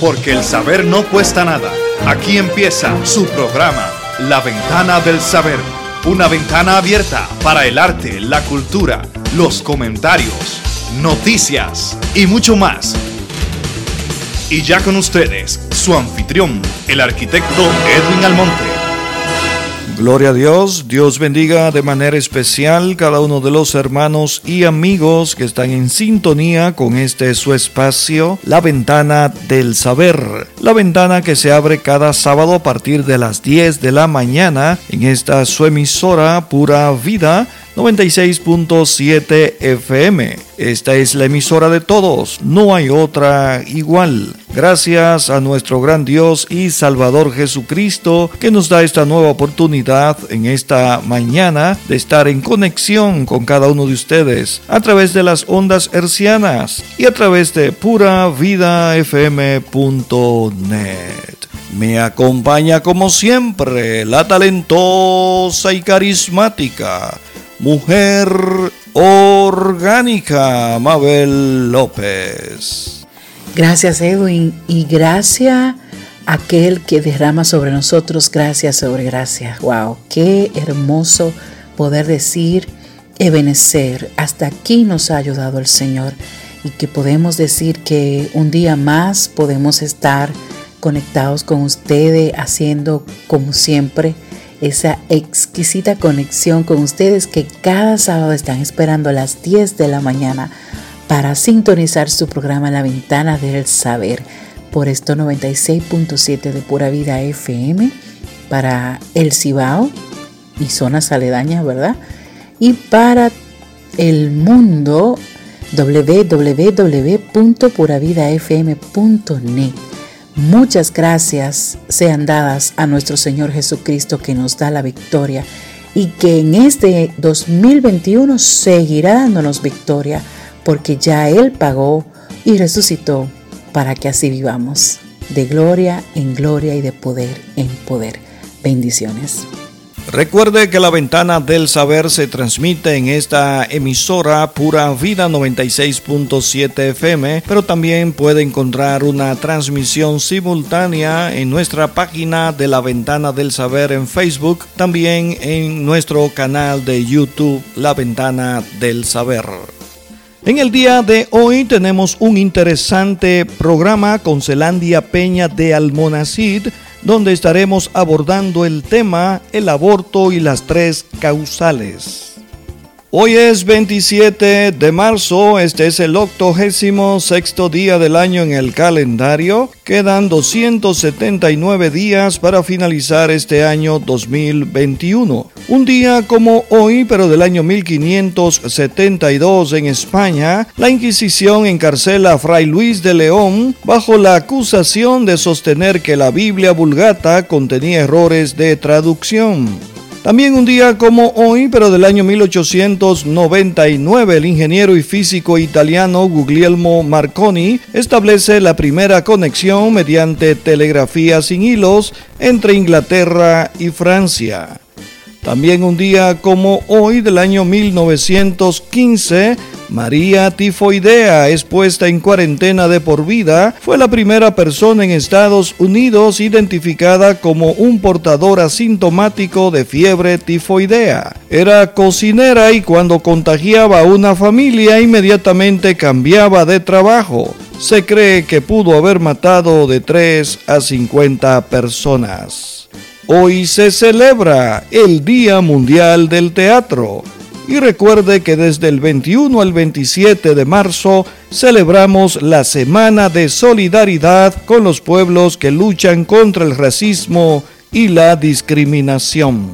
porque el saber no cuesta nada. Aquí empieza su programa, La Ventana del Saber, una ventana abierta para el arte, la cultura, los comentarios, noticias y mucho más. Y ya con ustedes, su anfitrión, el arquitecto Edwin Almonte. Gloria a Dios, Dios bendiga de manera especial cada uno de los hermanos y amigos que están en sintonía con este su espacio, la ventana del saber, la ventana que se abre cada sábado a partir de las 10 de la mañana en esta su emisora Pura Vida 96.7 FM. Esta es la emisora de todos, no hay otra igual. Gracias a nuestro gran Dios y Salvador Jesucristo que nos da esta nueva oportunidad en esta mañana de estar en conexión con cada uno de ustedes a través de las ondas hercianas y a través de puravidafm.net. Me acompaña como siempre la talentosa y carismática Mujer Orgánica, Mabel López. Gracias Edwin y gracias aquel que derrama sobre nosotros gracias sobre gracias. Wow, qué hermoso poder decir Ebenecer. Hasta aquí nos ha ayudado el Señor y que podemos decir que un día más podemos estar conectados con ustedes haciendo como siempre esa exquisita conexión con ustedes que cada sábado están esperando a las 10 de la mañana para sintonizar su programa La Ventana del Saber por esto 96.7 de Pura Vida FM para el Cibao y zonas aledañas, ¿verdad? Y para el mundo www.puravidafm.net Muchas gracias sean dadas a nuestro Señor Jesucristo que nos da la victoria y que en este 2021 seguirá dándonos victoria porque ya Él pagó y resucitó para que así vivamos de gloria en gloria y de poder en poder. Bendiciones. Recuerde que la ventana del saber se transmite en esta emisora Pura Vida 96.7 FM, pero también puede encontrar una transmisión simultánea en nuestra página de la ventana del saber en Facebook, también en nuestro canal de YouTube La ventana del saber. En el día de hoy tenemos un interesante programa con Celandia Peña de Almonacid, donde estaremos abordando el tema el aborto y las tres causales. Hoy es 27 de marzo, este es el octogésimo sexto día del año en el calendario. Quedan 279 días para finalizar este año 2021. Un día como hoy, pero del año 1572 en España, la Inquisición encarcela a Fray Luis de León bajo la acusación de sostener que la Biblia vulgata contenía errores de traducción. También un día como hoy, pero del año 1899, el ingeniero y físico italiano Guglielmo Marconi establece la primera conexión mediante telegrafía sin hilos entre Inglaterra y Francia. También un día como hoy del año 1915, María Tifoidea es puesta en cuarentena de por vida. Fue la primera persona en Estados Unidos identificada como un portador asintomático de fiebre tifoidea. Era cocinera y cuando contagiaba a una familia inmediatamente cambiaba de trabajo. Se cree que pudo haber matado de 3 a 50 personas. Hoy se celebra el Día Mundial del Teatro y recuerde que desde el 21 al 27 de marzo celebramos la Semana de Solidaridad con los pueblos que luchan contra el racismo y la discriminación.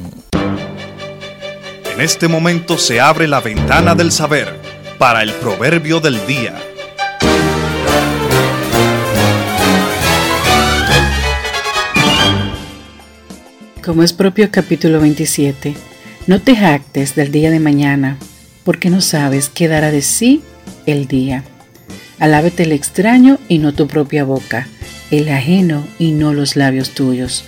En este momento se abre la ventana del saber para el proverbio del día. Como es propio capítulo 27, no te jactes del día de mañana, porque no sabes qué dará de sí el día. Alábete el extraño y no tu propia boca, el ajeno y no los labios tuyos.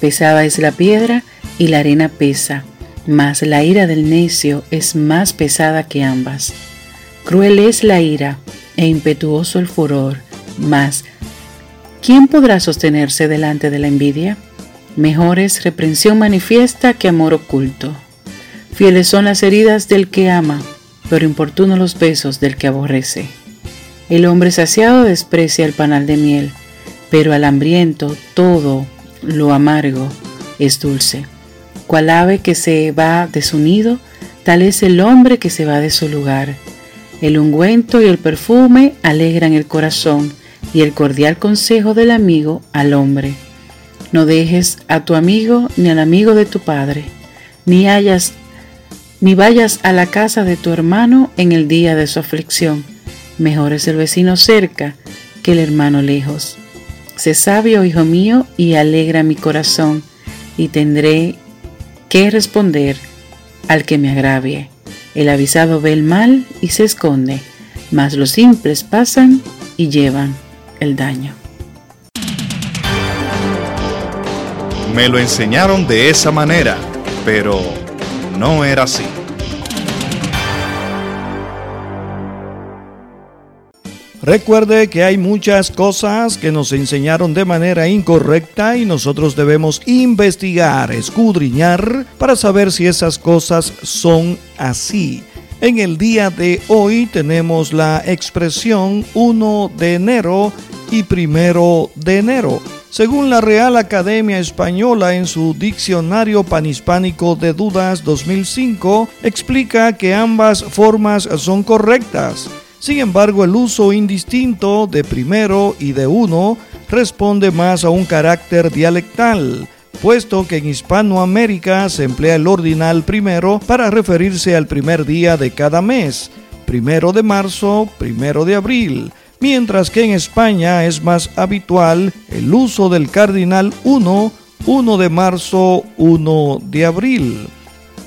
Pesada es la piedra y la arena pesa, mas la ira del necio es más pesada que ambas. Cruel es la ira e impetuoso el furor, mas ¿quién podrá sostenerse delante de la envidia? Mejor es reprensión manifiesta que amor oculto. Fieles son las heridas del que ama, pero importunos los besos del que aborrece. El hombre saciado desprecia el panal de miel, pero al hambriento todo lo amargo es dulce. Cual ave que se va de su nido, tal es el hombre que se va de su lugar. El ungüento y el perfume alegran el corazón y el cordial consejo del amigo al hombre. No dejes a tu amigo ni al amigo de tu padre, ni hayas ni vayas a la casa de tu hermano en el día de su aflicción. Mejor es el vecino cerca que el hermano lejos. Sé sabio, hijo mío, y alegra mi corazón, y tendré que responder al que me agravie. El avisado ve el mal y se esconde, mas los simples pasan y llevan el daño. Me lo enseñaron de esa manera, pero no era así. Recuerde que hay muchas cosas que nos enseñaron de manera incorrecta y nosotros debemos investigar, escudriñar para saber si esas cosas son así. En el día de hoy tenemos la expresión 1 de enero y primero de enero. Según la Real Academia Española en su Diccionario Panhispánico de Dudas 2005, explica que ambas formas son correctas. Sin embargo, el uso indistinto de primero y de uno responde más a un carácter dialectal, puesto que en Hispanoamérica se emplea el ordinal primero para referirse al primer día de cada mes, primero de marzo, primero de abril, mientras que en España es más habitual el uso del cardinal 1, 1 de marzo, 1 de abril.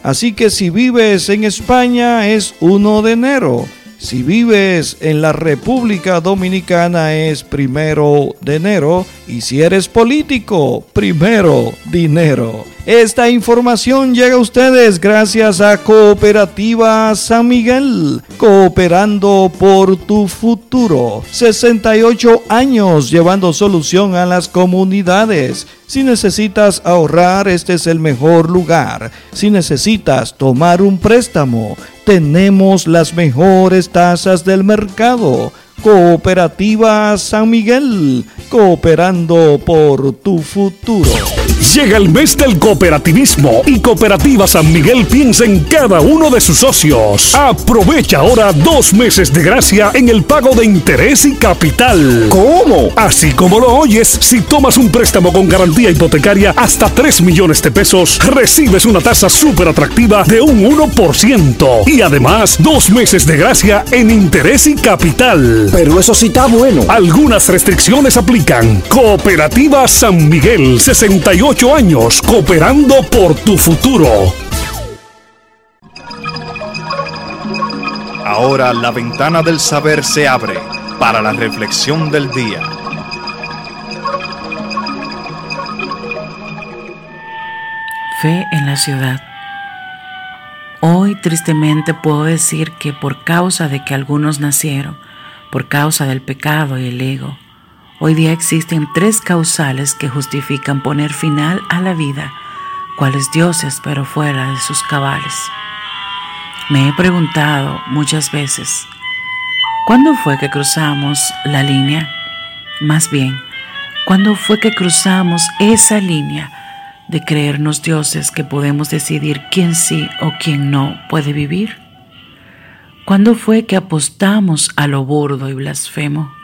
Así que si vives en España es 1 de enero si vives en la República Dominicana es primero de enero y si eres político, primero dinero. Esta información llega a ustedes gracias a Cooperativa San Miguel, cooperando por tu futuro. 68 años llevando solución a las comunidades. Si necesitas ahorrar, este es el mejor lugar. Si necesitas tomar un préstamo, tenemos las mejores tasas del mercado. Cooperativa San Miguel, cooperando por tu futuro. Llega el mes del cooperativismo y Cooperativa San Miguel piensa en cada uno de sus socios. Aprovecha ahora dos meses de gracia en el pago de interés y capital. ¿Cómo? Así como lo oyes, si tomas un préstamo con garantía hipotecaria hasta 3 millones de pesos, recibes una tasa súper atractiva de un 1%. Y además, dos meses de gracia en interés y capital. Pero eso sí está bueno. Algunas restricciones aplican. Cooperativa San Miguel, 68 años, cooperando por tu futuro. Ahora la ventana del saber se abre para la reflexión del día. Fe en la ciudad. Hoy tristemente puedo decir que por causa de que algunos nacieron, por causa del pecado y el ego. Hoy día existen tres causales que justifican poner final a la vida, cuales dioses pero fuera de sus cabales. Me he preguntado muchas veces, ¿cuándo fue que cruzamos la línea? Más bien, ¿cuándo fue que cruzamos esa línea de creernos dioses que podemos decidir quién sí o quién no puede vivir? ¿Cuándo fue que apostamos a lo burdo y blasfemo?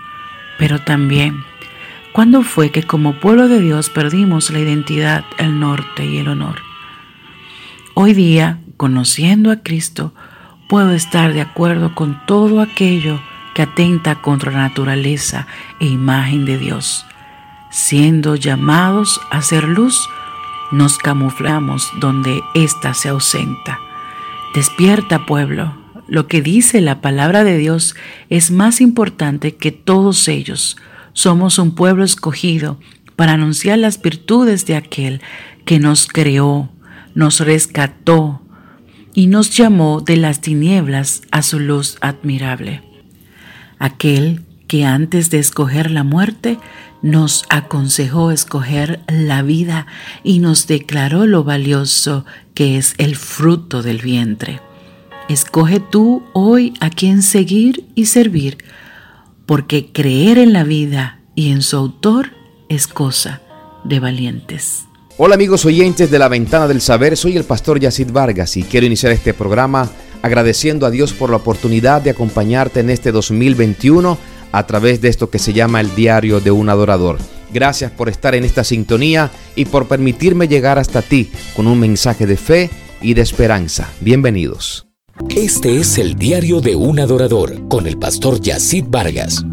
Pero también, ¿cuándo fue que como pueblo de Dios perdimos la identidad, el norte y el honor? Hoy día, conociendo a Cristo, puedo estar de acuerdo con todo aquello que atenta contra la naturaleza e imagen de Dios. Siendo llamados a ser luz, nos camuflamos donde ésta se ausenta. Despierta, pueblo, lo que dice la palabra de Dios es más importante que todos ellos. Somos un pueblo escogido para anunciar las virtudes de aquel que nos creó, nos rescató y nos llamó de las tinieblas a su luz admirable. Aquel que antes de escoger la muerte, nos aconsejó escoger la vida y nos declaró lo valioso que es el fruto del vientre. Escoge tú hoy a quién seguir y servir, porque creer en la vida y en su autor es cosa de valientes. Hola amigos oyentes de la Ventana del Saber, soy el pastor Yacid Vargas y quiero iniciar este programa agradeciendo a Dios por la oportunidad de acompañarte en este 2021 a través de esto que se llama el diario de un adorador. Gracias por estar en esta sintonía y por permitirme llegar hasta ti con un mensaje de fe y de esperanza. Bienvenidos. Este es el diario de un adorador con el pastor Yacid Vargas.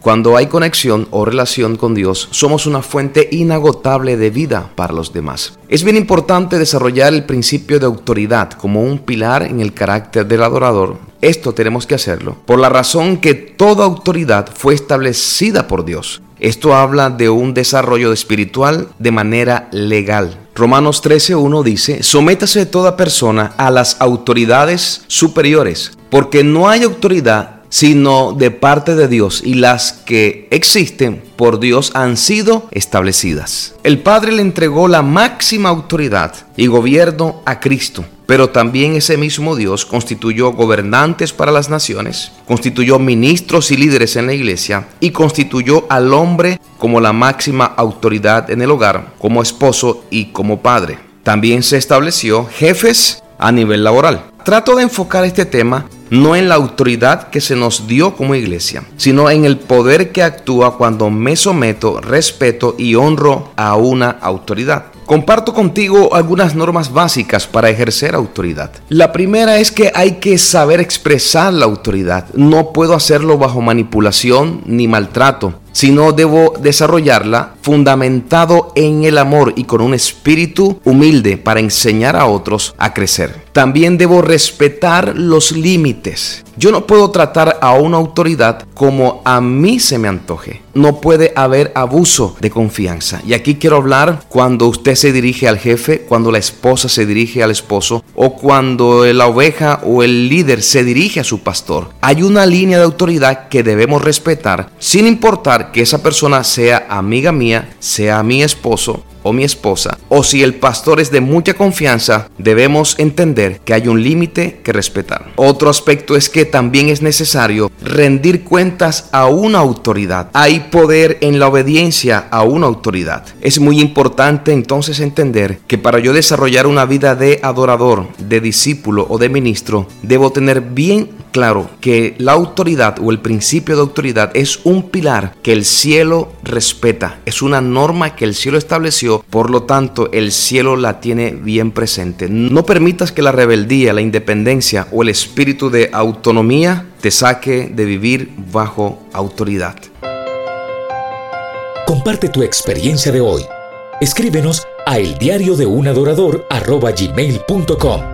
Cuando hay conexión o relación con Dios, somos una fuente inagotable de vida para los demás. Es bien importante desarrollar el principio de autoridad como un pilar en el carácter del adorador. Esto tenemos que hacerlo por la razón que toda autoridad fue establecida por Dios. Esto habla de un desarrollo espiritual de manera legal. Romanos 13.1 dice, sométase toda persona a las autoridades superiores, porque no hay autoridad sino de parte de Dios y las que existen por Dios han sido establecidas. El Padre le entregó la máxima autoridad y gobierno a Cristo, pero también ese mismo Dios constituyó gobernantes para las naciones, constituyó ministros y líderes en la iglesia y constituyó al hombre como la máxima autoridad en el hogar, como esposo y como padre. También se estableció jefes a nivel laboral. Trato de enfocar este tema no en la autoridad que se nos dio como iglesia, sino en el poder que actúa cuando me someto, respeto y honro a una autoridad. Comparto contigo algunas normas básicas para ejercer autoridad. La primera es que hay que saber expresar la autoridad. No puedo hacerlo bajo manipulación ni maltrato sino debo desarrollarla fundamentado en el amor y con un espíritu humilde para enseñar a otros a crecer. También debo respetar los límites. Yo no puedo tratar a una autoridad como a mí se me antoje. No puede haber abuso de confianza. Y aquí quiero hablar cuando usted se dirige al jefe, cuando la esposa se dirige al esposo o cuando la oveja o el líder se dirige a su pastor. Hay una línea de autoridad que debemos respetar sin importar que esa persona sea amiga mía, sea mi esposo o mi esposa, o si el pastor es de mucha confianza, debemos entender que hay un límite que respetar. Otro aspecto es que también es necesario rendir cuentas a una autoridad. Hay poder en la obediencia a una autoridad. Es muy importante entonces entender que para yo desarrollar una vida de adorador, de discípulo o de ministro, debo tener bien claro que la autoridad o el principio de autoridad es un pilar que el cielo respeta, es una norma que el cielo estableció, por lo tanto el cielo la tiene bien presente. No permitas que la rebeldía, la independencia o el espíritu de autonomía te saque de vivir bajo autoridad. Comparte tu experiencia de hoy. Escríbenos a eldiariodeunAdorador.com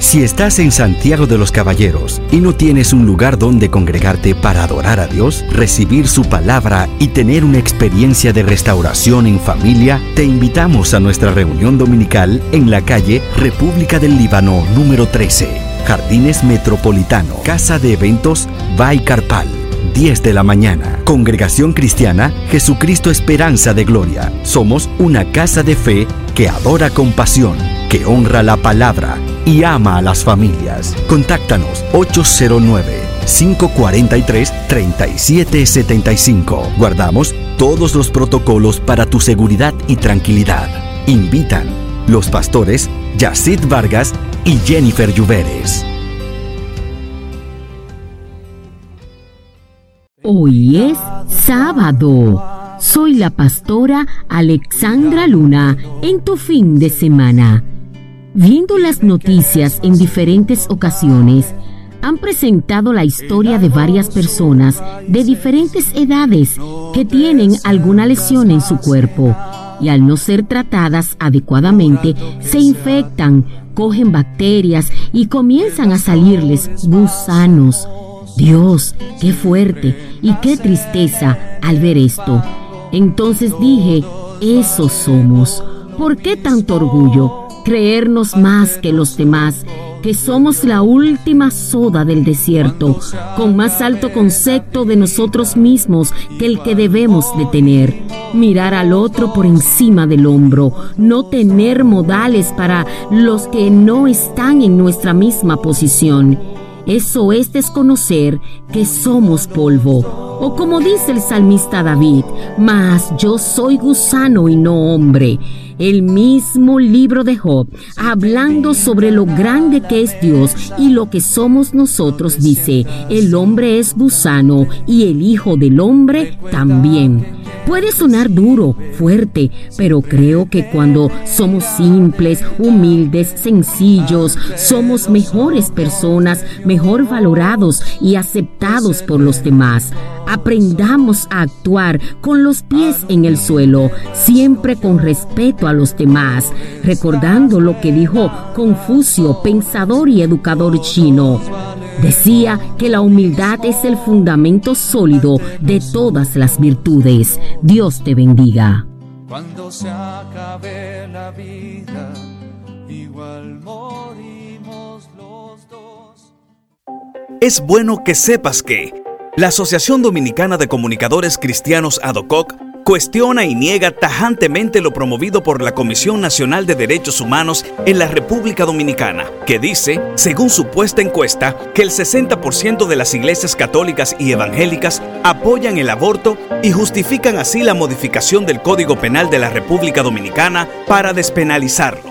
Si estás en Santiago de los Caballeros y no tienes un lugar donde congregarte para adorar a Dios, recibir su palabra y tener una experiencia de restauración en familia, te invitamos a nuestra reunión dominical en la calle República del Líbano número 13, Jardines Metropolitano, Casa de Eventos Carpal. 10 de la mañana. Congregación Cristiana Jesucristo Esperanza de Gloria. Somos una casa de fe que adora con pasión, que honra la palabra y ama a las familias. Contáctanos 809-543-3775. Guardamos todos los protocolos para tu seguridad y tranquilidad. Invitan los pastores Yacid Vargas y Jennifer Lluveres. Hoy es sábado. Soy la pastora Alexandra Luna en tu fin de semana. Viendo las noticias en diferentes ocasiones, han presentado la historia de varias personas de diferentes edades que tienen alguna lesión en su cuerpo y al no ser tratadas adecuadamente se infectan, cogen bacterias y comienzan a salirles gusanos. Dios, qué fuerte y qué tristeza al ver esto. Entonces dije, esos somos. ¿Por qué tanto orgullo? Creernos más que los demás que somos la última soda del desierto, con más alto concepto de nosotros mismos que el que debemos de tener. Mirar al otro por encima del hombro, no tener modales para los que no están en nuestra misma posición. Eso es desconocer que somos polvo. O como dice el salmista David, mas yo soy gusano y no hombre el mismo libro de Job, hablando sobre lo grande que es Dios y lo que somos nosotros, dice, el hombre es gusano y el Hijo del Hombre también. Puede sonar duro, fuerte, pero creo que cuando somos simples, humildes, sencillos, somos mejores personas, mejor valorados y aceptados por los demás. Aprendamos a actuar con los pies en el suelo, siempre con respeto a los demás, recordando lo que dijo Confucio, pensador y educador chino. Decía que la humildad es el fundamento sólido de todas las virtudes. Dios te bendiga. Cuando se acabe la vida, igual morimos los dos. Es bueno que sepas que la Asociación Dominicana de Comunicadores Cristianos ADOCOC cuestiona y niega tajantemente lo promovido por la Comisión Nacional de Derechos Humanos en la República Dominicana, que dice, según supuesta encuesta, que el 60% de las iglesias católicas y evangélicas apoyan el aborto y justifican así la modificación del Código Penal de la República Dominicana para despenalizarlo.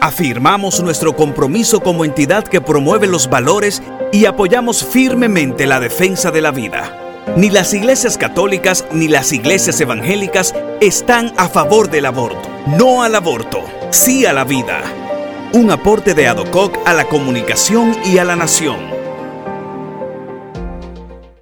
Afirmamos nuestro compromiso como entidad que promueve los valores y apoyamos firmemente la defensa de la vida. Ni las iglesias católicas ni las iglesias evangélicas están a favor del aborto. No al aborto, sí a la vida. Un aporte de ADOCOC a la comunicación y a la nación.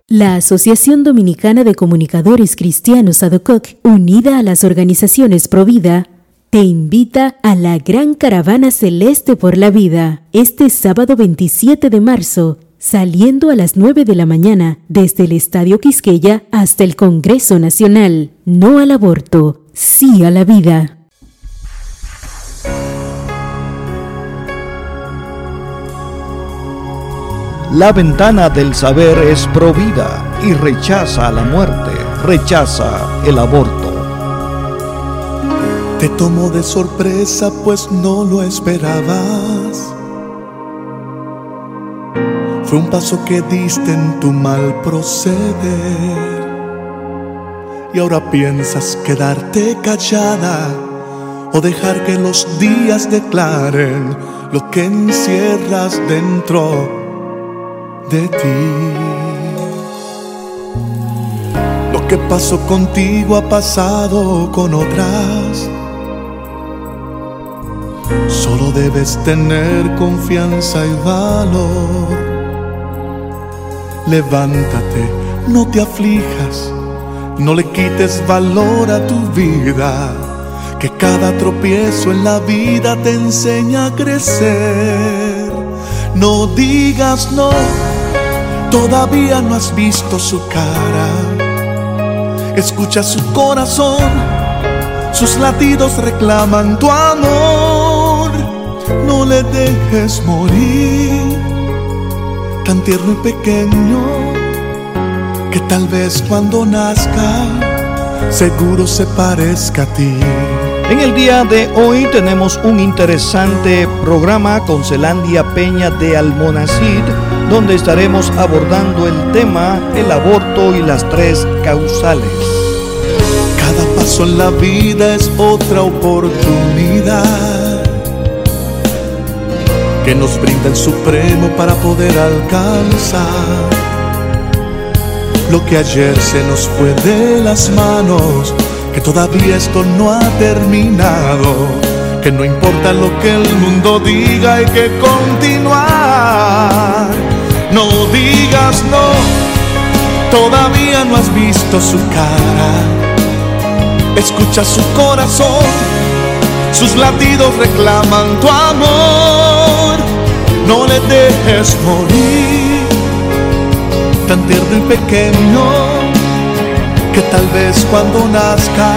La Asociación Dominicana de Comunicadores Cristianos ADOCOC, unida a las organizaciones Provida, te invita a la Gran Caravana Celeste por la Vida este sábado 27 de marzo saliendo a las 9 de la mañana desde el Estadio Quisqueya hasta el Congreso Nacional. No al aborto, sí a la vida. La ventana del saber es provida y rechaza la muerte, rechaza el aborto. Te tomo de sorpresa pues no lo esperabas fue un paso que diste en tu mal proceder. Y ahora piensas quedarte callada o dejar que los días declaren lo que encierras dentro de ti. Lo que pasó contigo ha pasado con otras. Solo debes tener confianza y valor levántate, no te aflijas, no le quites valor a tu vida, que cada tropiezo en la vida te enseña a crecer. No digas no, todavía no has visto su cara. Escucha su corazón, sus latidos reclaman tu amor. No le dejes morir tan tierno y pequeño que tal vez cuando nazca seguro se parezca a ti. En el día de hoy tenemos un interesante programa con Celandia Peña de Almonacid, donde estaremos abordando el tema el aborto y las tres causales. Cada paso en la vida es otra oportunidad que nos brinda el Supremo para poder alcanzar lo que ayer se nos fue de las manos, que todavía esto no ha terminado, que no importa lo que el mundo diga, hay que continuar. No digas no, todavía no has visto su cara. escucha su corazón, sus latidos reclaman tu amor. No le dejes morir, tan tierno y pequeño, que tal vez cuando nazca,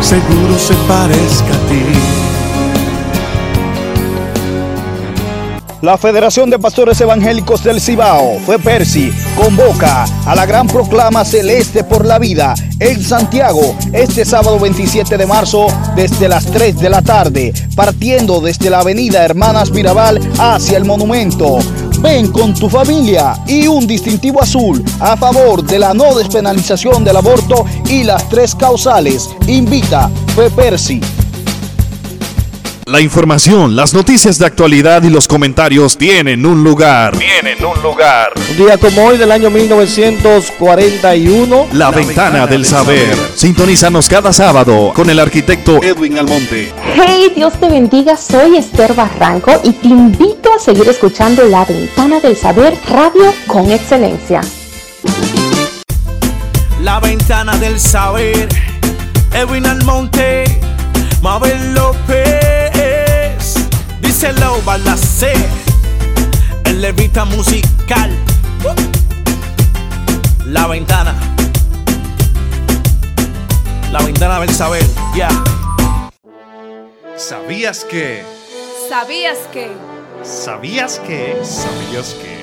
seguro se parezca a ti. La Federación de Pastores Evangélicos del Cibao, fue Percy, convoca a la gran proclama celeste por la vida en Santiago este sábado 27 de marzo desde las 3 de la tarde, partiendo desde la avenida Hermanas Mirabal hacia el monumento. Ven con tu familia y un distintivo azul a favor de la no despenalización del aborto y las tres causales. Invita Fue Percy. La información, las noticias de actualidad y los comentarios tienen un lugar. Tienen un lugar. Un día como hoy del año 1941. La, ventana, del, saber. Sintonízanos cada sábado con el arquitecto Edwin Almonte. Hey, Dios te bendiga. Soy Esther Barranco y te invito a seguir escuchando La Ventana del Saber Radio con excelencia. La Ventana del Saber. Edwin Almonte. Mabel López díselo, balacé, el levita musical. La ventana, la ventana del saber, ya. ¿Sabías que? ¿Sabías que? ¿Sabías que? ¿Sabías que?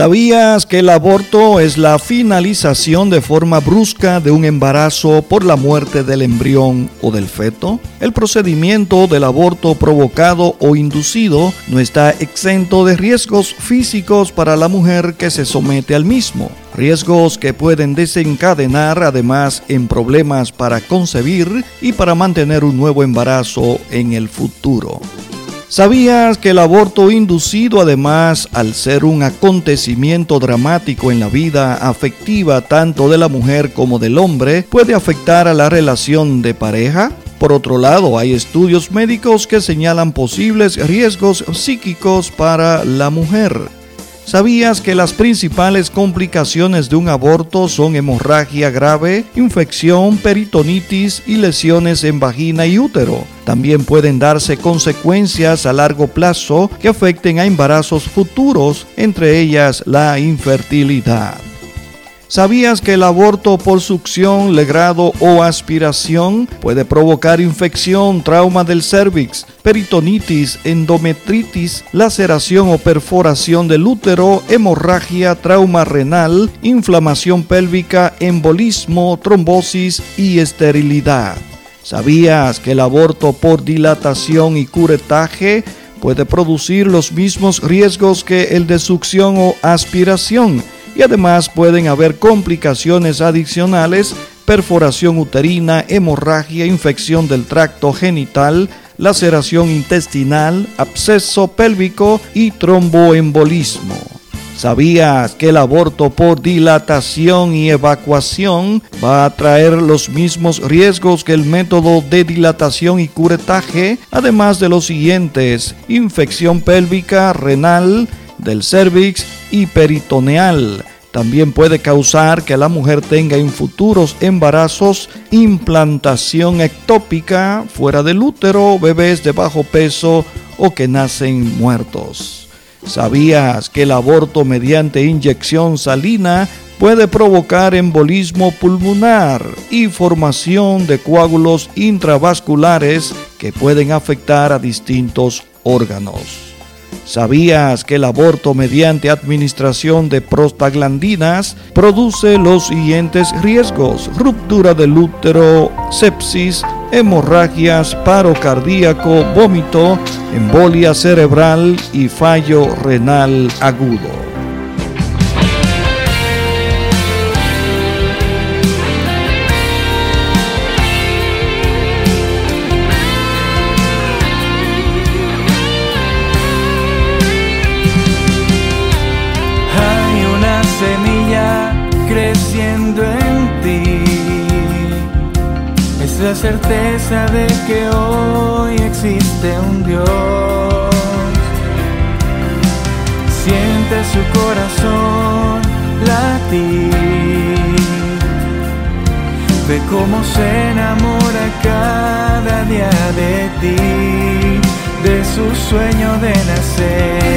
¿Sabías que el aborto es la finalización de forma brusca de un embarazo por la muerte del embrión o del feto? El procedimiento del aborto provocado o inducido no está exento de riesgos físicos para la mujer que se somete al mismo. Riesgos que pueden desencadenar además en problemas para concebir y para mantener un nuevo embarazo en el futuro. ¿Sabías que el aborto inducido, además, al ser un acontecimiento dramático en la vida afectiva tanto de la mujer como del hombre, puede afectar a la relación de pareja? Por otro lado, hay estudios médicos que señalan posibles riesgos psíquicos para la mujer. ¿Sabías que las principales complicaciones de un aborto son hemorragia grave, infección, peritonitis y lesiones en vagina y útero? También pueden darse consecuencias a largo plazo que afecten a embarazos futuros, entre ellas la infertilidad. ¿Sabías que el aborto por succión, legrado o aspiración puede provocar infección, trauma del cervix, peritonitis, endometritis, laceración o perforación del útero, hemorragia, trauma renal, inflamación pélvica, embolismo, trombosis y esterilidad? ¿Sabías que el aborto por dilatación y curetaje puede producir los mismos riesgos que el de succión o aspiración? Y además pueden haber complicaciones adicionales, perforación uterina, hemorragia, infección del tracto genital, laceración intestinal, absceso pélvico y tromboembolismo. ¿Sabías que el aborto por dilatación y evacuación va a traer los mismos riesgos que el método de dilatación y curetaje, además de los siguientes, infección pélvica, renal, del cervix y peritoneal. También puede causar que la mujer tenga en futuros embarazos implantación ectópica fuera del útero, bebés de bajo peso o que nacen muertos. ¿Sabías que el aborto mediante inyección salina puede provocar embolismo pulmonar y formación de coágulos intravasculares que pueden afectar a distintos órganos? ¿Sabías que el aborto mediante administración de prostaglandinas produce los siguientes riesgos? Ruptura del útero, sepsis, hemorragias, paro cardíaco, vómito, embolia cerebral y fallo renal agudo. La certeza de que hoy existe un Dios. Siente su corazón latir Ve cómo se enamora cada día de ti, de su sueño de nacer,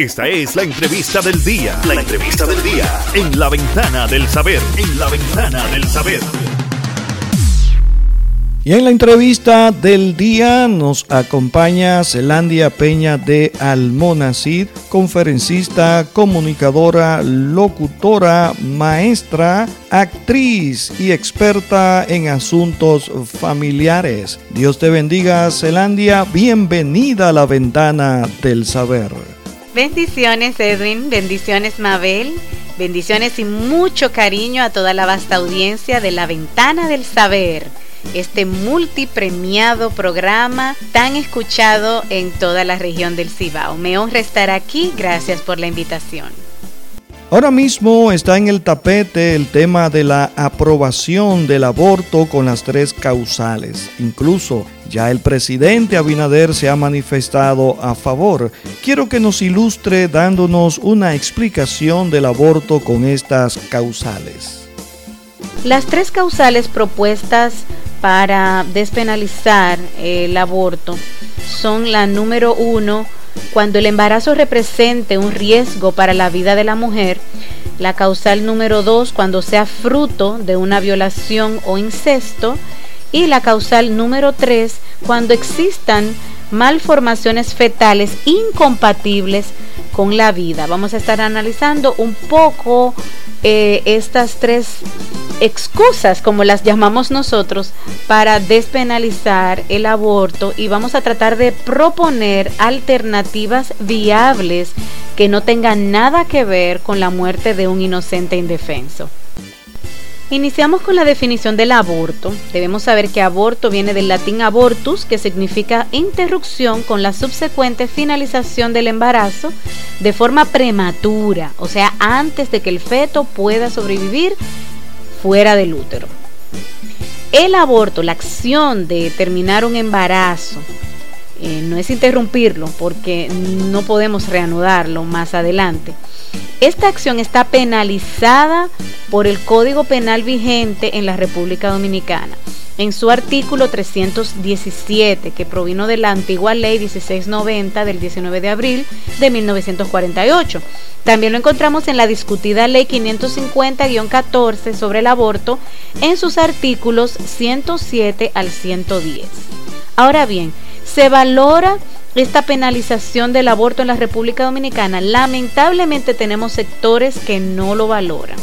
Esta es la entrevista del día. La entrevista del día. En la ventana del saber. En la ventana del saber. Y en la entrevista del día nos acompaña Zelandia Peña de Almonacid, conferencista, comunicadora, locutora, maestra, actriz y experta en asuntos familiares. Dios te bendiga, Zelandia. Bienvenida a la ventana del saber. Bendiciones Edwin, bendiciones Mabel, bendiciones y mucho cariño a toda la vasta audiencia de la Ventana del Saber, este multipremiado programa tan escuchado en toda la región del Cibao. Me honra estar aquí, gracias por la invitación. Ahora mismo está en el tapete el tema de la aprobación del aborto con las tres causales. Incluso ya el presidente Abinader se ha manifestado a favor. Quiero que nos ilustre dándonos una explicación del aborto con estas causales. Las tres causales propuestas para despenalizar el aborto son la número uno, cuando el embarazo represente un riesgo para la vida de la mujer, la causal número dos, cuando sea fruto de una violación o incesto, y la causal número tres, cuando existan malformaciones fetales incompatibles con la vida. Vamos a estar analizando un poco eh, estas tres excusas, como las llamamos nosotros, para despenalizar el aborto y vamos a tratar de proponer alternativas viables que no tengan nada que ver con la muerte de un inocente indefenso. Iniciamos con la definición del aborto. Debemos saber que aborto viene del latín abortus, que significa interrupción con la subsecuente finalización del embarazo de forma prematura, o sea, antes de que el feto pueda sobrevivir fuera del útero. El aborto, la acción de terminar un embarazo, eh, no es interrumpirlo porque no podemos reanudarlo más adelante. Esta acción está penalizada por el Código Penal vigente en la República Dominicana. En su artículo 317, que provino de la antigua ley 1690 del 19 de abril de 1948. También lo encontramos en la discutida ley 550-14 sobre el aborto en sus artículos 107 al 110. Ahora bien, se valora esta penalización del aborto en la República Dominicana, lamentablemente tenemos sectores que no lo valoran.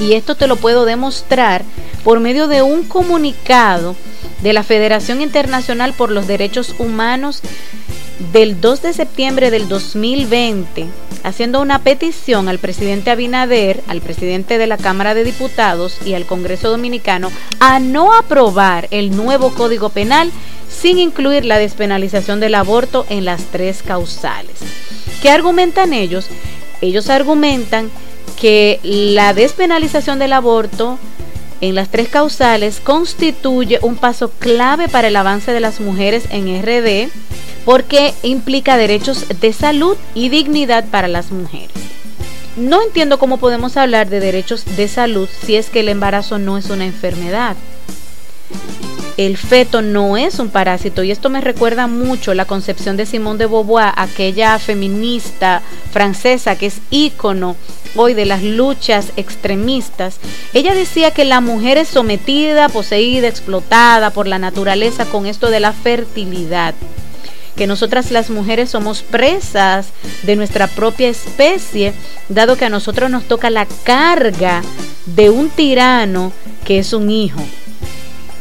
Y esto te lo puedo demostrar por medio de un comunicado de la Federación Internacional por los Derechos Humanos del 2 de septiembre del 2020, haciendo una petición al presidente Abinader, al presidente de la Cámara de Diputados y al Congreso Dominicano a no aprobar el nuevo Código Penal sin incluir la despenalización del aborto en las tres causales. ¿Qué argumentan ellos? Ellos argumentan que la despenalización del aborto en las tres causales constituye un paso clave para el avance de las mujeres en RD porque implica derechos de salud y dignidad para las mujeres. No entiendo cómo podemos hablar de derechos de salud si es que el embarazo no es una enfermedad. El feto no es un parásito y esto me recuerda mucho la concepción de Simone de Beauvoir, aquella feminista francesa que es ícono hoy de las luchas extremistas. Ella decía que la mujer es sometida, poseída, explotada por la naturaleza con esto de la fertilidad que nosotras las mujeres somos presas de nuestra propia especie, dado que a nosotros nos toca la carga de un tirano que es un hijo.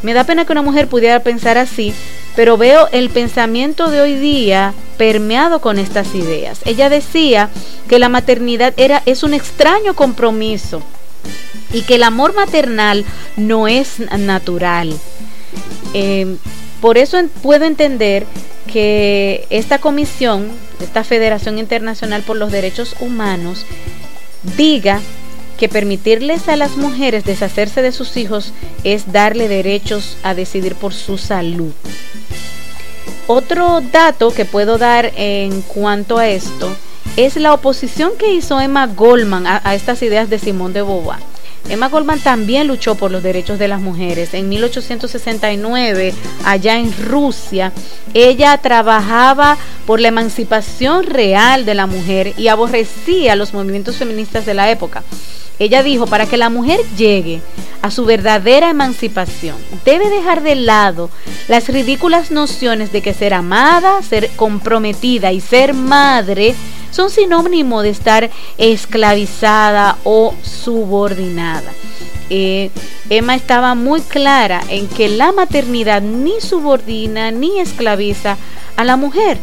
Me da pena que una mujer pudiera pensar así, pero veo el pensamiento de hoy día permeado con estas ideas. Ella decía que la maternidad era, es un extraño compromiso y que el amor maternal no es natural. Eh, por eso puedo entender que esta comisión, esta Federación Internacional por los Derechos Humanos, diga que permitirles a las mujeres deshacerse de sus hijos es darle derechos a decidir por su salud. Otro dato que puedo dar en cuanto a esto es la oposición que hizo Emma Goldman a, estas ideas de Simón de Beauvoir. Emma Goldman también luchó por los derechos de las mujeres. En 1869, allá en Rusia, ella trabajaba por la emancipación real de la mujer y aborrecía los movimientos feministas de la época. Ella dijo, para que la mujer llegue a su verdadera emancipación, debe dejar de lado las ridículas nociones de que ser amada, ser comprometida y ser madre son sinónimo de estar esclavizada o subordinada. Eh, Emma estaba muy clara en que la maternidad ni subordina ni esclaviza a la mujer.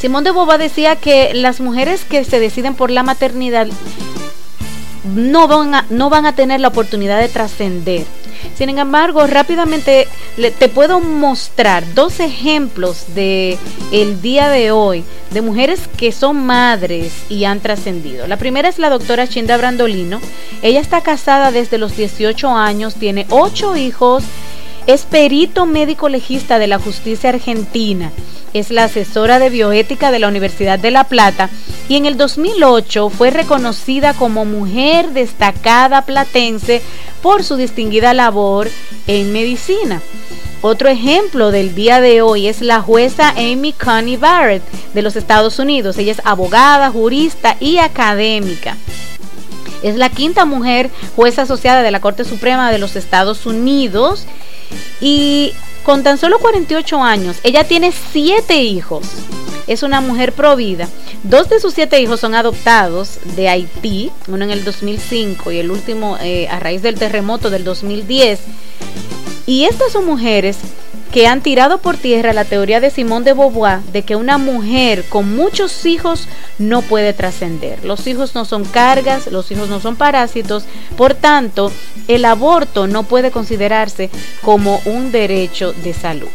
Simón de Boba decía que las mujeres que se deciden por la maternidad no van a, no van a tener la oportunidad de trascender. Sin embargo, rápidamente te puedo mostrar dos ejemplos de el día de hoy de mujeres que son madres y han trascendido. La primera es la doctora Chinda Brandolino. Ella está casada desde los 18 años, tiene ocho hijos, es perito médico legista de la justicia argentina es la asesora de bioética de la Universidad de La Plata y en el 2008 fue reconocida como mujer destacada platense por su distinguida labor en medicina. Otro ejemplo del día de hoy es la jueza Amy Coney Barrett de los Estados Unidos. Ella es abogada, jurista y académica. Es la quinta mujer jueza asociada de la Corte Suprema de los Estados Unidos y con tan solo 48 años, ella tiene siete hijos. Es una mujer provida. Dos de sus siete hijos son adoptados de Haití, uno en el 2005 y el último eh, a raíz del terremoto del 2010. Y estas son mujeres que han tirado por tierra la teoría de Simón de Beauvoir de que una mujer con muchos hijos no puede trascender. Los hijos no son cargas, los hijos no son parásitos, por tanto, el aborto no puede considerarse como un derecho de salud.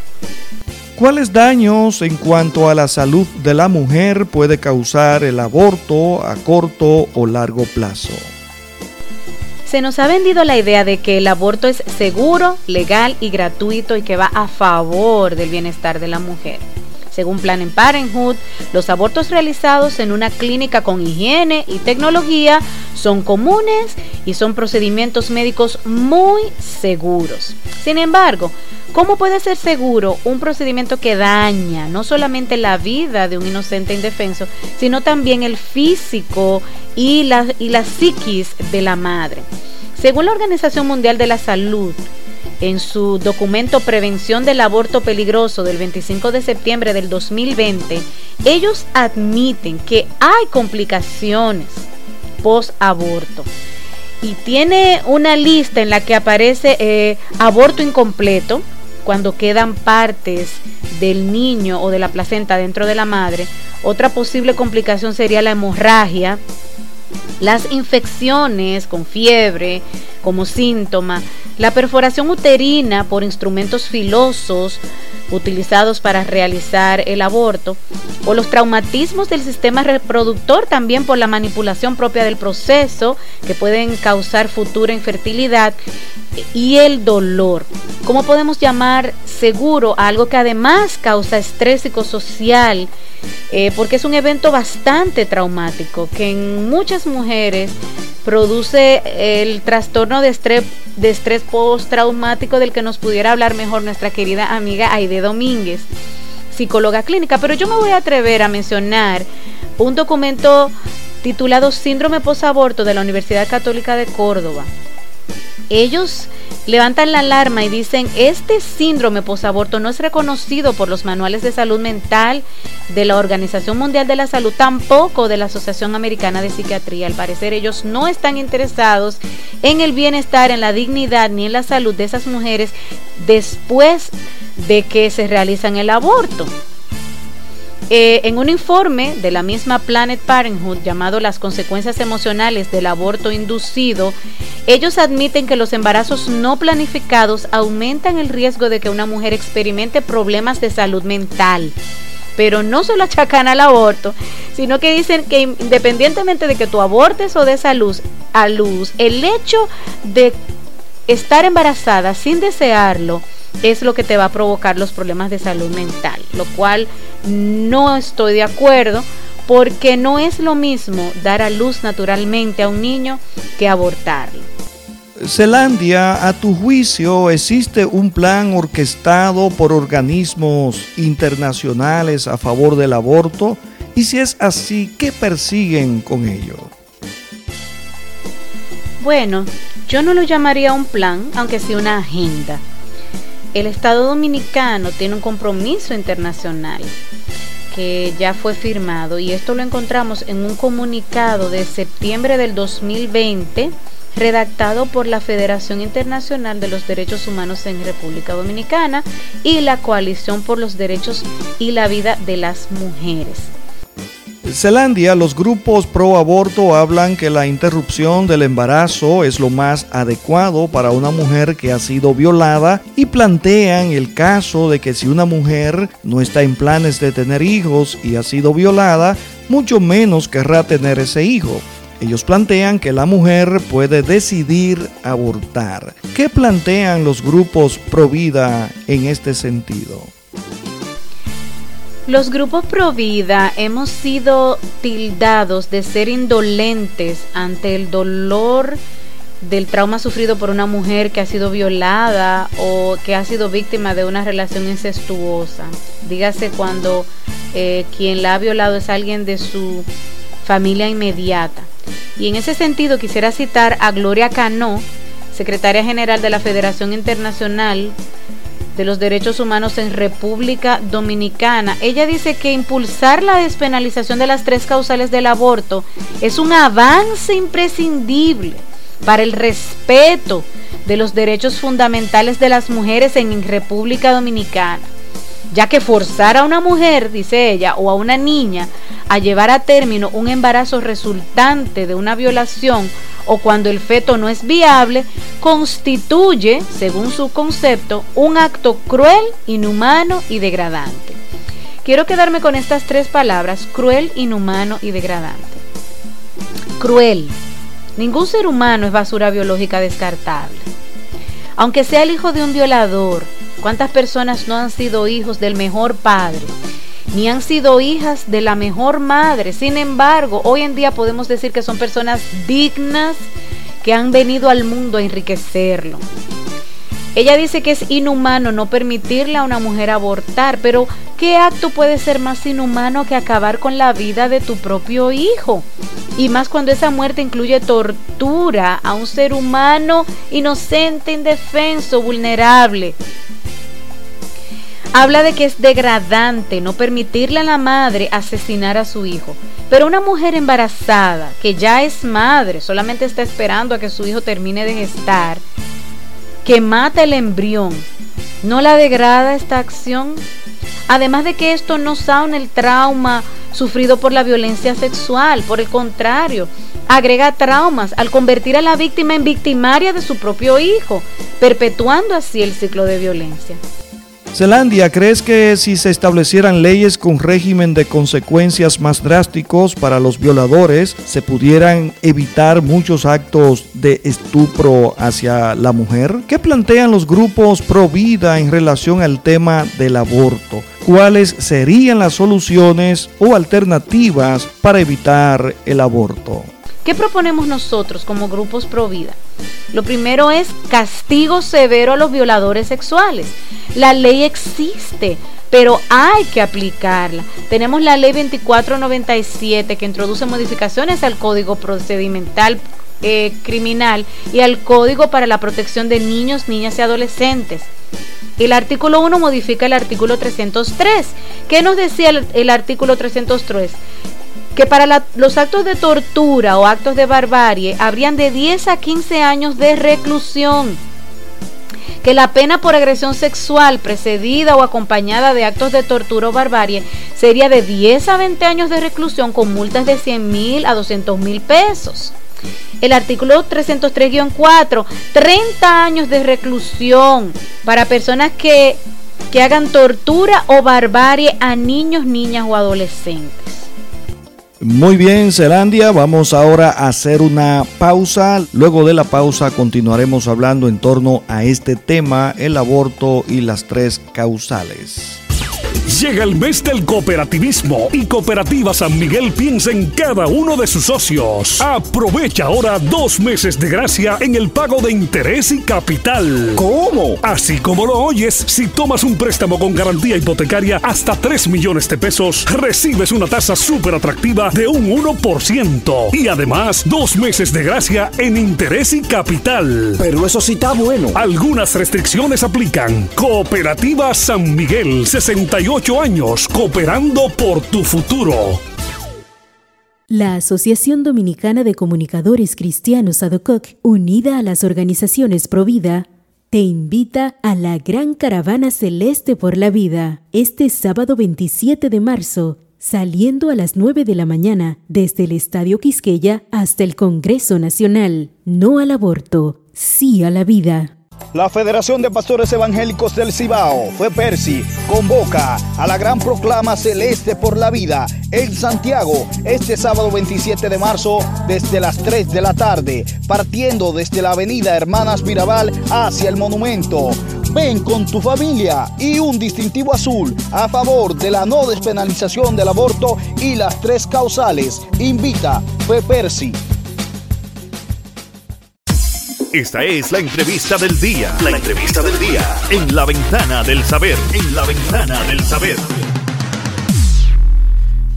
¿Cuáles daños en cuanto a la salud de la mujer puede causar el aborto a corto o largo plazo? Se nos ha vendido la idea de que el aborto es seguro, legal y gratuito y que va a favor del bienestar de la mujer. Según Plan Parenthood, los abortos realizados en una clínica con higiene y tecnología son comunes y son procedimientos médicos muy seguros. Sin embargo, ¿Cómo puede ser seguro un procedimiento que daña no solamente la vida de un inocente indefenso, sino también el físico y la, y la psiquis de la madre? Según la Organización Mundial de la Salud, en su documento Prevención del Aborto Peligroso del 25 de septiembre del 2020, ellos admiten que hay complicaciones post-aborto y tiene una lista en la que aparece eh, aborto incompleto, cuando quedan partes del niño o de la placenta dentro de la madre. Otra posible complicación sería la hemorragia, las infecciones con fiebre como síntoma, la perforación uterina por instrumentos filosos utilizados para realizar el aborto, o los traumatismos del sistema reproductor también por la manipulación propia del proceso que pueden causar futura infertilidad y el dolor. ¿Cómo podemos llamar seguro algo que además causa estrés psicosocial? Eh, porque es un evento bastante traumático que en muchas mujeres produce el trastorno de estrés, de estrés postraumático del que nos pudiera hablar mejor nuestra querida amiga Aide Domínguez, psicóloga clínica. Pero yo me voy a atrever a mencionar un documento titulado Síndrome posaborto de la Universidad Católica de Córdoba. Ellos levantan la alarma y dicen, este síndrome posaborto no es reconocido por los manuales de salud mental de la Organización Mundial de la Salud, tampoco de la Asociación Americana de Psiquiatría. Al parecer ellos no están interesados en el bienestar, en la dignidad ni en la salud de esas mujeres después de que se realizan el aborto. Eh, en un informe de la misma Planet Parenthood llamado Las consecuencias emocionales del aborto inducido, ellos admiten que los embarazos no planificados aumentan el riesgo de que una mujer experimente problemas de salud mental. Pero no solo achacan al aborto, sino que dicen que independientemente de que tú abortes o des a luz, a luz el hecho de estar embarazada sin desearlo, es lo que te va a provocar los problemas de salud mental, lo cual no estoy de acuerdo porque no es lo mismo dar a luz naturalmente a un niño que abortarlo. Zelandia, a tu juicio, ¿existe un plan orquestado por organismos internacionales a favor del aborto? Y si es así, ¿qué persiguen con ello? Bueno, yo no lo llamaría un plan, aunque sí una agenda el Estado Dominicano tiene un compromiso internacional que ya fue firmado y esto lo encontramos en un comunicado de septiembre del 2020 redactado por la Federación Internacional de los Derechos Humanos en República Dominicana y la Coalición por los Derechos y la Vida de las Mujeres. Zelandia, los grupos pro aborto hablan que la interrupción del embarazo es lo más adecuado para una mujer que ha sido violada y plantean el caso de que si una mujer no está en planes de tener hijos y ha sido violada, mucho menos querrá tener ese hijo. Ellos plantean que la mujer puede decidir abortar. ¿Qué plantean los grupos pro vida en este sentido? Los grupos pro vida hemos sido tildados de ser indolentes ante el dolor del trauma sufrido por una mujer que ha sido violada o que ha sido víctima de una relación incestuosa. Dígase cuando eh, quien la ha violado es alguien de su familia inmediata. Y en ese sentido quisiera citar a Gloria Cano, secretaria general de la Federación Internacional de los Derechos Humanos en República Dominicana. Ella dice que impulsar la despenalización de las tres causales del aborto es un avance imprescindible para el respeto de los derechos fundamentales de las mujeres en República Dominicana, ya que forzar a una mujer, dice ella, o a una niña a llevar a término un embarazo resultante de una violación o cuando el feto no es viable, constituye, según su concepto, un acto cruel, inhumano y degradante. Quiero quedarme con estas tres palabras, cruel, inhumano y degradante. Cruel. Ningún ser humano es basura biológica descartable. Aunque sea el hijo de un violador, ¿cuántas personas no han sido hijos del mejor padre? ni han sido hijas de la mejor madre. Sin embargo, hoy en día podemos decir que son personas dignas que han venido al mundo a enriquecerlo. Ella dice que es inhumano no permitirle a una mujer abortar, pero ¿qué acto puede ser más inhumano que acabar con la vida de tu propio hijo? Y más cuando esa muerte incluye tortura a un ser humano inocente, indefenso, vulnerable habla de que es degradante no permitirle a la madre asesinar a su hijo. Pero una mujer embarazada, que ya es madre, solamente está esperando a que su hijo termine de gestar, que mata el embrión, ¿no la degrada esta acción? Además de que esto no sauna el trauma sufrido por la violencia sexual, por el contrario, agrega traumas al convertir a la víctima en victimaria de su propio hijo, perpetuando así el ciclo de violencia. Zelandia, ¿crees que si se establecieran leyes con régimen de consecuencias más drásticos para los violadores, se pudieran evitar muchos actos de estupro hacia la mujer? ¿Qué plantean los grupos pro vida en relación al tema del aborto? ¿Cuáles serían las soluciones o alternativas para evitar el aborto? ¿Qué proponemos nosotros como grupos pro vida? Lo primero es castigo severo a los violadores sexuales. La ley existe, pero hay que aplicarla. Tenemos la ley 2497 que introduce modificaciones al Código Procedimental eh, Criminal y al Código para la Protección de Niños, Niñas y Adolescentes. El artículo 1 modifica el artículo 303. ¿Qué nos decía el, el artículo 303? Que para los actos de tortura o actos de barbarie habrían de 10 a 15 años de reclusión, que la pena por agresión sexual precedida o acompañada de actos de tortura o barbarie sería de 10 a 20 años de reclusión con multas de 100 mil a 200 mil pesos. El artículo 303-4, 30 años de reclusión para personas que, que hagan tortura o barbarie a niños, niñas o adolescentes. Muy bien, Zelandia, vamos ahora a hacer una pausa. Luego de la pausa continuaremos hablando en torno a este tema, el aborto y las tres causales. Llega el mes del cooperativismo y Cooperativa San Miguel piensa en cada uno de sus socios. Aprovecha ahora dos meses de gracia en el pago de interés y capital. ¿Cómo? Así como lo oyes, si tomas un préstamo con garantía hipotecaria hasta 3 millones de pesos, recibes una tasa súper atractiva de un 1%. Y además, dos meses de gracia en interés y capital. Pero eso sí está bueno. Algunas restricciones aplican. Cooperativa San Miguel 68 años cooperando por tu futuro. La Asociación Dominicana de Comunicadores Cristianos ADOCOC, unida a las organizaciones Provida, te invita a la Gran Caravana Celeste por la Vida, este sábado 27 de marzo, saliendo a las 9 de la mañana desde el Estadio Quisqueya hasta el Congreso Nacional. No al aborto, sí a la vida. La Federación de Pastores Evangélicos del Cibao, fue Percy, convoca a la gran proclama celeste por la vida en Santiago este sábado 27 de marzo desde las 3 de la tarde, partiendo desde la avenida Hermanas Mirabal hacia el monumento. Ven con tu familia y un distintivo azul a favor de la no despenalización del aborto y las tres causales. Invita Fue Percy. Esta es la entrevista del día. La entrevista del día. En la ventana del saber. En la ventana del saber.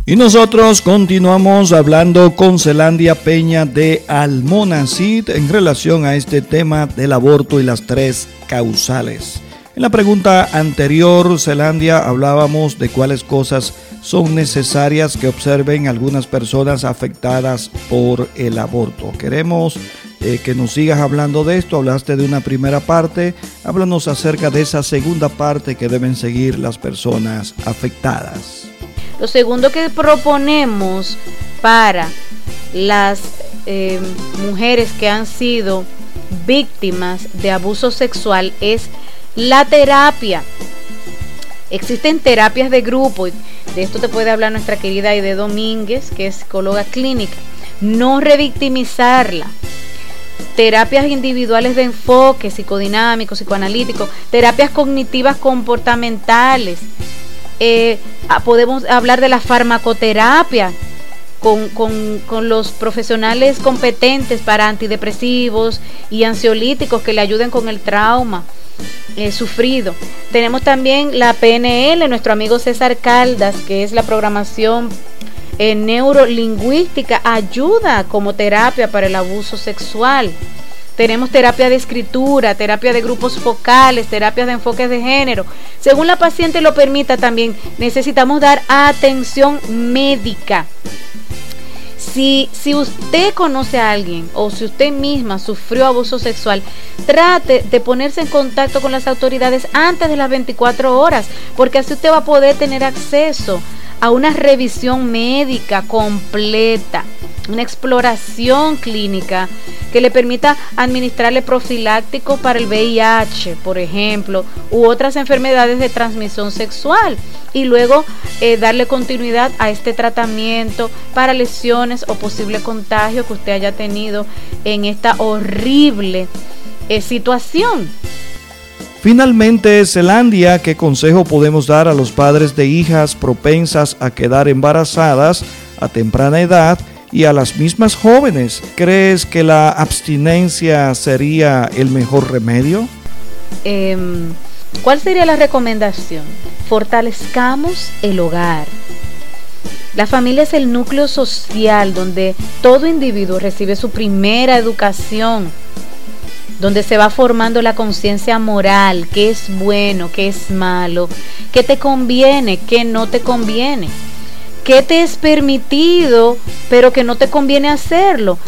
Y nosotros continuamos hablando con Celandia Peña de Almonacid en relación a este tema del aborto y las tres causales. En la pregunta anterior, Celandia, hablábamos de cuáles cosas son necesarias que observen algunas personas afectadas por el aborto. Queremos eh, que nos sigas hablando de esto. Hablaste de una primera parte, háblanos acerca de esa segunda parte que deben seguir las personas afectadas. Lo segundo que proponemos para las eh, mujeres que han sido víctimas de abuso sexual es la terapia. Existen terapias de grupo, de esto te puede hablar nuestra querida Aide Domínguez, que es psicóloga clínica. No revictimizarla, terapias individuales de enfoque psicodinámico, psicoanalítico, terapias cognitivas comportamentales. Eh, ah, podemos hablar de la farmacoterapia con, con, los profesionales competentes para antidepresivos y ansiolíticos que le ayuden con el trauma. Eh, sufrido. Tenemos también la PNL, nuestro amigo César Caldas, que es la programación en neurolingüística ayuda como terapia para el abuso sexual. Tenemos terapia de escritura, terapia de grupos focales, terapias de enfoques de género. Según la paciente lo permita también, necesitamos dar atención médica. Si, si, usted conoce a alguien o si usted misma sufrió abuso sexual, trate de ponerse en contacto con las autoridades antes de las 24 horas, porque así usted va a poder tener acceso a una revisión médica completa, una exploración clínica que le permita administrarle profiláctico para el VIH, por ejemplo, u otras enfermedades de transmisión sexual y luego eh, darle continuidad a este tratamiento para lesiones o posible contagio que usted haya tenido en esta horrible eh, situación. Finalmente, Zelandia, ¿qué consejo podemos dar a los padres de hijas propensas a quedar embarazadas a temprana edad y a las mismas jóvenes. ¿Crees que la abstinencia sería el mejor remedio? Em, ¿Cuál sería la recomendación? Fortalezcamos el hogar. La familia es el núcleo social donde todo individuo recibe su primera educación, donde se va formando la conciencia moral, qué es bueno, qué es malo, qué te conviene, qué no te conviene, qué te es permitido, pero que no te conviene hacerlo,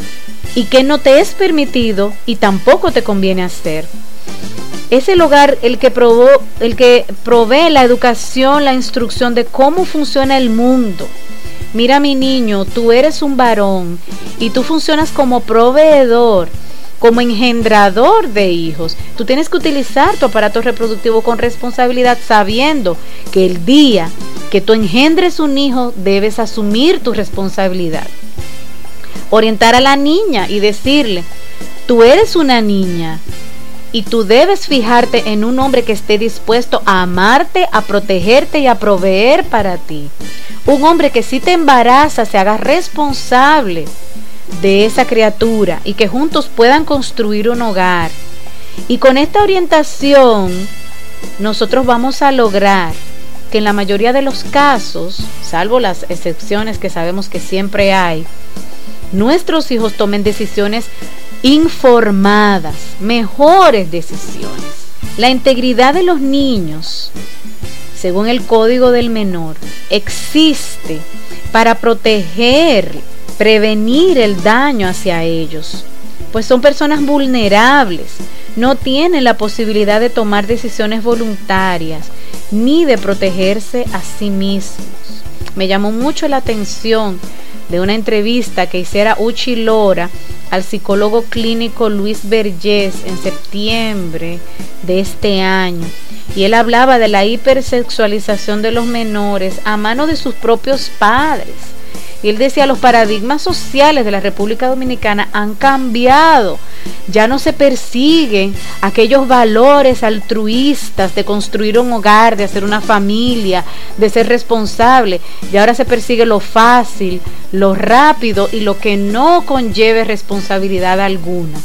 y qué no te es permitido y tampoco te conviene hacer. Es el hogar el que, el que provee la educación, la instrucción de cómo funciona el mundo. Mira mi niño, tú eres un varón y tú funcionas como proveedor como engendrador de hijos. Tú tienes que utilizar tu aparato reproductivo con responsabilidad sabiendo que el día que tú engendres un hijo debes asumir tu responsabilidad. Orientar a la niña y decirle, tú eres una niña y tú debes fijarte en un hombre que esté dispuesto a amarte, a protegerte y a proveer para ti. Un hombre que si te embaraza se haga responsable de esa criatura y que juntos puedan construir un hogar. Y con esta orientación nosotros vamos a lograr que en la mayoría de los casos, salvo las excepciones que sabemos que siempre hay, nuestros hijos tomen decisiones informadas, mejores decisiones. La integridad de los niños, según el Código del Menor, existe para proteger prevenir el daño hacia ellos, pues son personas vulnerables, no tienen la posibilidad de tomar decisiones voluntarias ni de protegerse a sí mismos. Me llamó mucho la atención de una entrevista que hiciera Uchi Lora al psicólogo clínico Luis Vergés en septiembre de este año. Y él hablaba de la hipersexualización de los menores a mano de sus propios padres y él decía, los paradigmas sociales de la República Dominicana han cambiado. Ya no se persiguen aquellos valores altruistas de construir un hogar, de hacer una familia, de ser responsable. Y ahora se persigue lo fácil, lo rápido y lo que no conlleve responsabilidad alguna.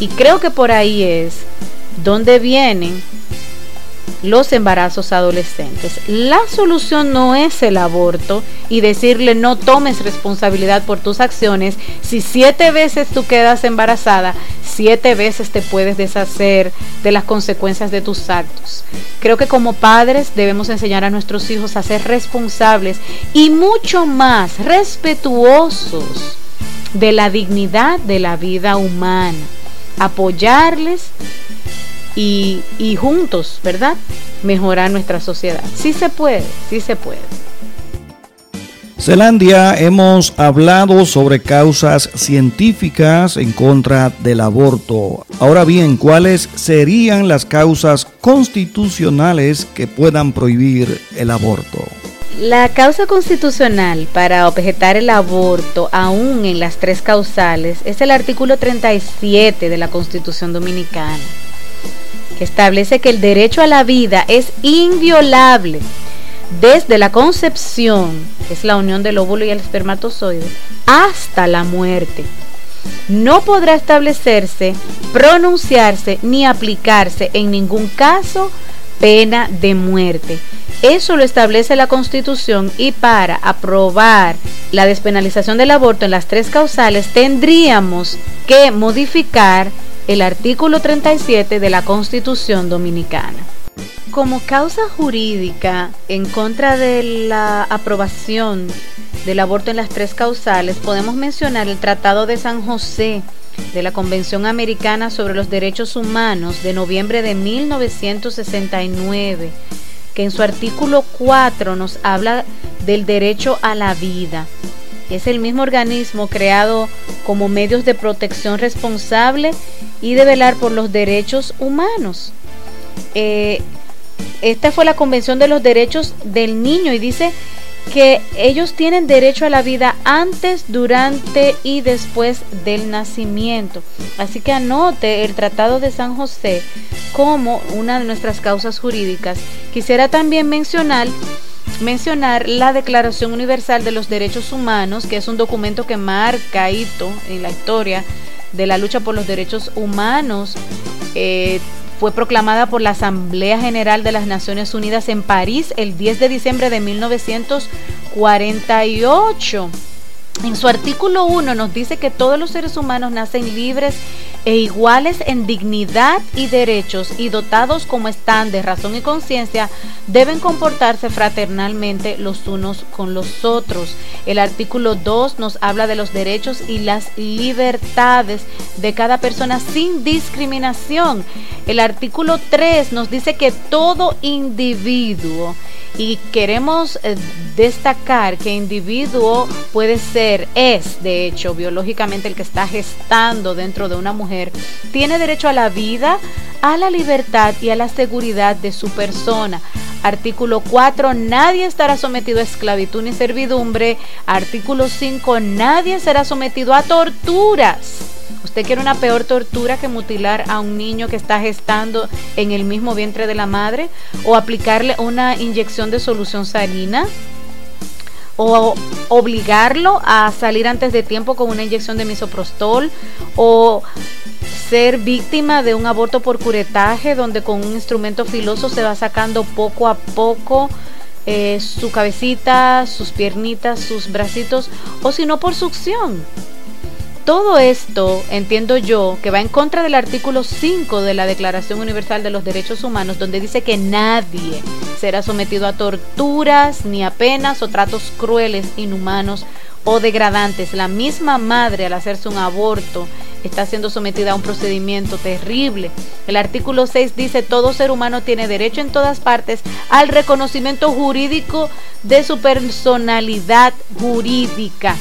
Y creo que por ahí es donde vienen los embarazos adolescentes. La solución no es el aborto y decirle no tomes responsabilidad por tus acciones. Si siete veces tú quedas embarazada, siete veces te puedes deshacer de las consecuencias de tus actos. Creo que como padres debemos enseñar a nuestros hijos a ser responsables y mucho más respetuosos de la dignidad de la vida humana. Apoyarles y, juntos, ¿verdad? Mejorar nuestra sociedad. Sí se puede, sí se puede. Zelandia, hemos hablado sobre causas científicas en contra del aborto. Ahora bien, ¿cuáles serían las causas constitucionales que puedan prohibir el aborto? La causa constitucional para objetar el aborto, aún en las tres causales, es el artículo 37 de la Constitución Dominicana que establece que el derecho a la vida es inviolable desde la concepción, que es la unión del óvulo y el espermatozoide, hasta la muerte. No podrá establecerse, pronunciarse ni aplicarse en ningún caso pena de muerte. Eso lo establece la Constitución y para aprobar la despenalización del aborto en las tres causales tendríamos que modificar el artículo 37 de la Constitución Dominicana. Como causa jurídica en contra de la aprobación del aborto en las tres causales, podemos mencionar el Tratado de San José de la Convención Americana sobre los Derechos Humanos de noviembre de 1969, que en su artículo 4 nos habla del derecho a la vida es el mismo organismo creado como medios de protección responsable y de velar por los derechos humanos. Eh, esta fue la Convención de los Derechos del Niño y dice que ellos tienen derecho a la vida antes, durante y después del nacimiento. Así que anote el Tratado de San José como una de nuestras causas jurídicas. Quisiera también mencionar mencionar la Declaración Universal de los Derechos Humanos, que es un documento que marca hito en la historia de la lucha por los derechos humanos. Eh, fue proclamada por la Asamblea General de las Naciones Unidas en París el 10 de diciembre de 1948. En su artículo 1 nos dice que todos los seres humanos nacen libres e iguales en dignidad y derechos y dotados como están de razón y conciencia, deben comportarse fraternalmente los unos con los otros. El artículo 2 nos habla de los derechos y las libertades de cada persona sin discriminación. El artículo 3 nos dice que todo individuo y queremos eh, destacar que individuo puede ser, es de hecho biológicamente el que está gestando dentro de una mujer, tiene derecho a la vida, a la libertad y a la seguridad de su persona. Artículo 4, nadie estará sometido a esclavitud ni servidumbre. Artículo 5, nadie será sometido a torturas. ¿Usted quiere una peor tortura que mutilar a un niño que está gestando en el mismo vientre de la madre? ¿O aplicarle una inyección de solución salina? ¿O obligarlo a salir antes de tiempo con una inyección de misoprostol? ¿O ser víctima de un aborto por curetaje donde con un instrumento filoso se va sacando poco a poco eh, su cabecita, sus piernitas, sus bracitos? ¿O si no por succión? Todo esto, entiendo yo, que va en contra del artículo 5 de la Declaración Universal de los Derechos Humanos, donde dice que nadie será sometido a torturas, ni a penas o tratos crueles, inhumanos o degradantes. La misma madre al hacerse un aborto está siendo sometida a un procedimiento terrible. El artículo 6 dice, todo ser humano tiene derecho en todas partes al reconocimiento jurídico de su personalidad jurídica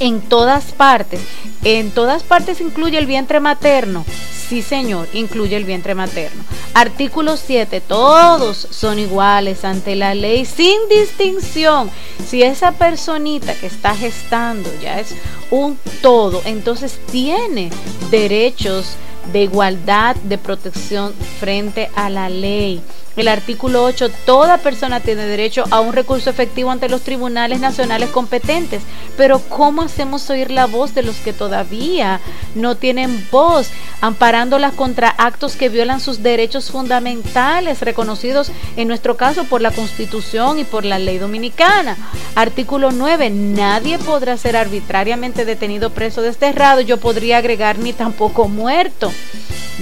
en todas partes. En todas partes incluye el vientre materno. Sí, señor, incluye el vientre materno. Artículo 7. Todos son iguales ante la ley sin distinción. Si esa personita que está gestando ya es un todo, entonces tiene derechos de igualdad, de protección frente a la ley. El artículo 8, toda persona tiene derecho a un recurso efectivo ante los tribunales nacionales competentes. Pero ¿cómo hacemos oír la voz de los que todavía no tienen voz, amparándolas contra actos que violan sus derechos fundamentales, reconocidos en nuestro caso por la Constitución y por la ley dominicana? Artículo 9, nadie podrá ser arbitrariamente detenido, preso, desterrado. Yo podría agregar ni tampoco muerto.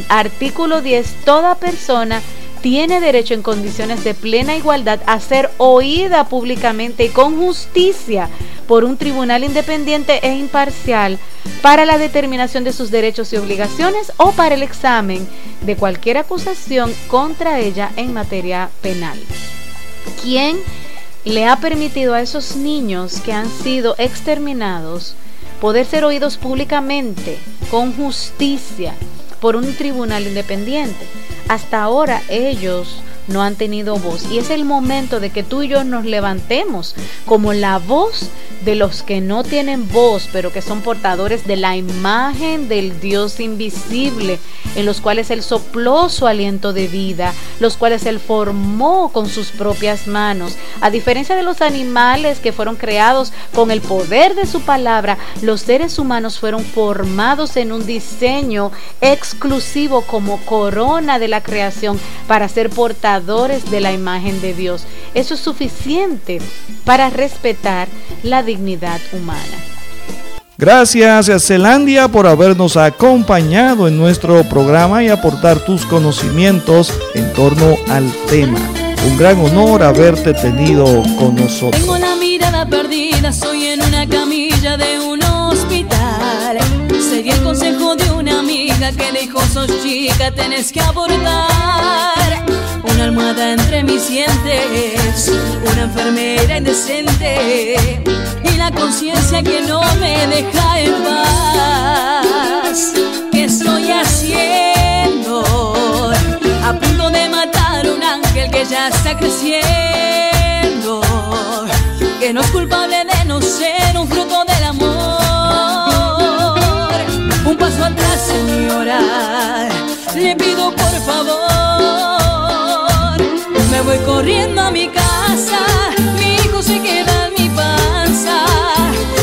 Artículo 10, toda persona tiene derecho en condiciones de plena igualdad a ser oída públicamente y con justicia por un tribunal independiente e imparcial para la determinación de sus derechos y obligaciones o para el examen de cualquier acusación contra ella en materia penal. ¿Quién le ha permitido a esos niños que han sido exterminados poder ser oídos públicamente, con justicia, por un tribunal independiente? hasta ahora ellos no han tenido voz. Y es el momento de que tú y yo nos levantemos como la voz de los que no tienen voz, pero que son portadores de la imagen del Dios invisible, en los cuales Él sopló su aliento de vida, los cuales Él formó con sus propias manos. A diferencia de los animales que fueron creados con el poder de su palabra, los seres humanos fueron formados en un diseño exclusivo como corona de la creación para ser portadores de la imagen de Dios. Eso es suficiente para respetar la dignidad humana. Gracias a Zelandia por habernos acompañado en nuestro programa y aportar tus conocimientos en torno al tema. Un gran honor haberte tenido con nosotros. Tengo la mirada perdida, soy en una camilla de un hospital. Seguí el consejo de una amiga que dijo, sos chica, tenés que abortar almohada entre mis dientes, una enfermera indecente y la conciencia que no me deja en paz. ¿Qué estoy haciendo? A punto de matar un ángel que ya está creciendo, que no es culpable de no ser un fruto del amor. Un paso atrás, señora, le pido por favor voy corriendo a mi casa, mi hijo se queda en mi panza.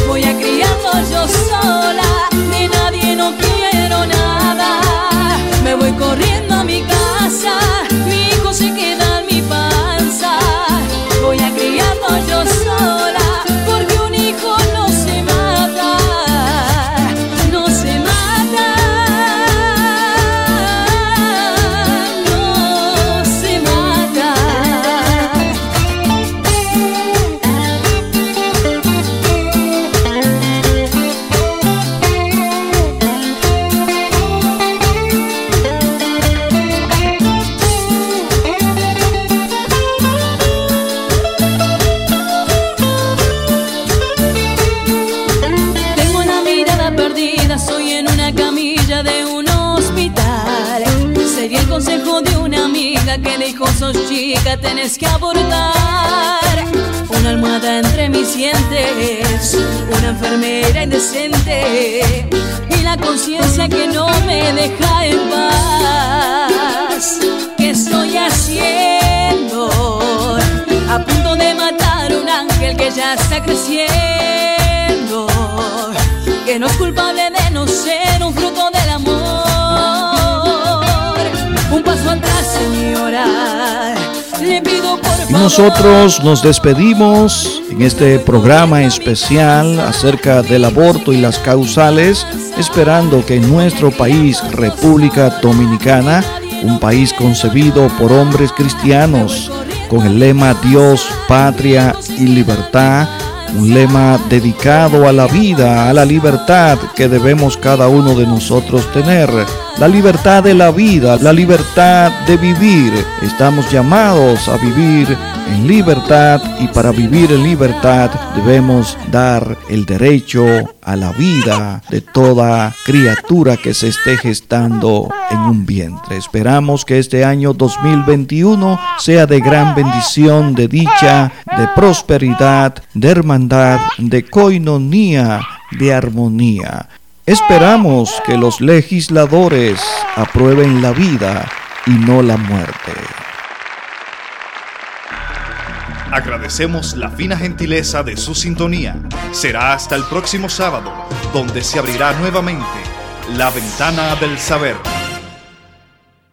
Voy a criarlo yo sola, de nadie no quiero nada. Me voy corriendo a mi chica, tenés que abortar. Una almohada entre mis dientes, una enfermera indecente y la conciencia que no me deja en paz. ¿Qué estoy haciendo? A punto de matar un ángel que ya está creciendo, que no es culpable de no ser un fruto del y nosotros nos despedimos en este programa especial acerca del aborto y las causales, esperando que en nuestro país, República Dominicana, un país concebido por hombres cristianos, con el lema Dios, patria y libertad, un lema dedicado a la vida, a la libertad que debemos cada uno de nosotros tener la libertad de la vida, la libertad de vivir. Estamos llamados a vivir en libertad y para vivir en libertad debemos dar el derecho a la vida de toda criatura que se esté gestando en un vientre. Esperamos que este año 2021 sea de gran bendición, de dicha, de prosperidad, de hermandad, de coinonía, de armonía. Esperamos que los legisladores aprueben la vida y no la muerte. Agradecemos la fina gentileza de su sintonía. Será hasta el próximo sábado, donde se abrirá nuevamente la ventana del saber